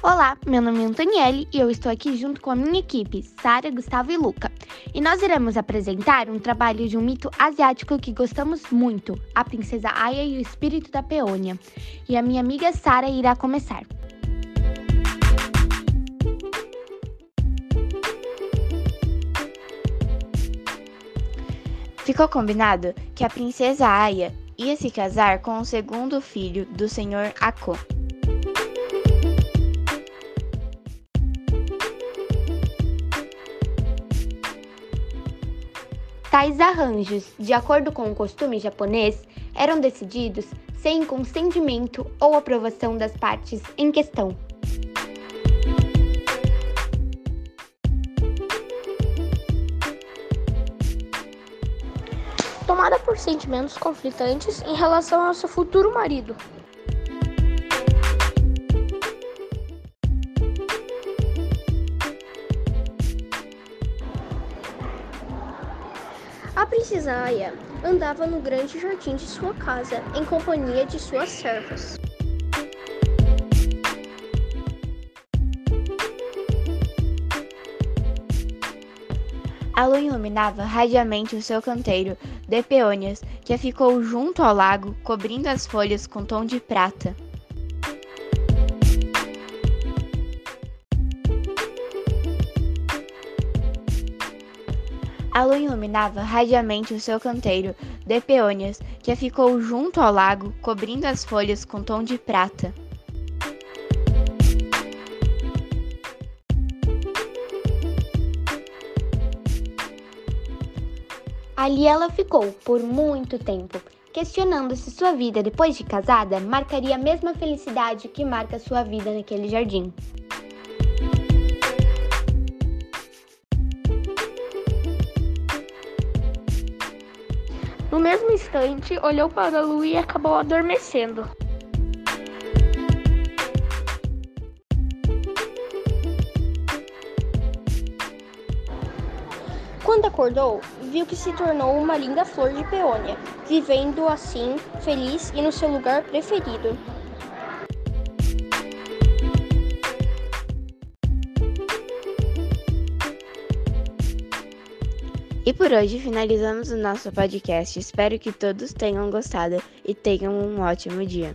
Olá, meu nome é Antonielle e eu estou aqui junto com a minha equipe, Sara, Gustavo e Luca. E nós iremos apresentar um trabalho de um mito asiático que gostamos muito, a princesa Aya e o espírito da peônia. E a minha amiga Sara irá começar. Ficou combinado que a princesa Aya ia se casar com o segundo filho do senhor Ako. Tais arranjos, de acordo com o costume japonês, eram decididos sem consentimento ou aprovação das partes em questão. Tomada por sentimentos conflitantes em relação ao seu futuro marido. A princesa Aya andava no grande jardim de sua casa em companhia de suas servas. A lua iluminava radiamente o seu canteiro de peônias, que ficou junto ao lago, cobrindo as folhas com tom de prata. A lua iluminava radiamente o seu canteiro de peônias, que ficou junto ao lago, cobrindo as folhas com tom de prata. Ali ela ficou por muito tempo, questionando se sua vida depois de casada marcaria a mesma felicidade que marca sua vida naquele jardim. No mesmo instante, olhou para a lua e acabou adormecendo. Quando acordou, viu que se tornou uma linda flor de peônia, vivendo assim, feliz e no seu lugar preferido. E por hoje finalizamos o nosso podcast. Espero que todos tenham gostado e tenham um ótimo dia.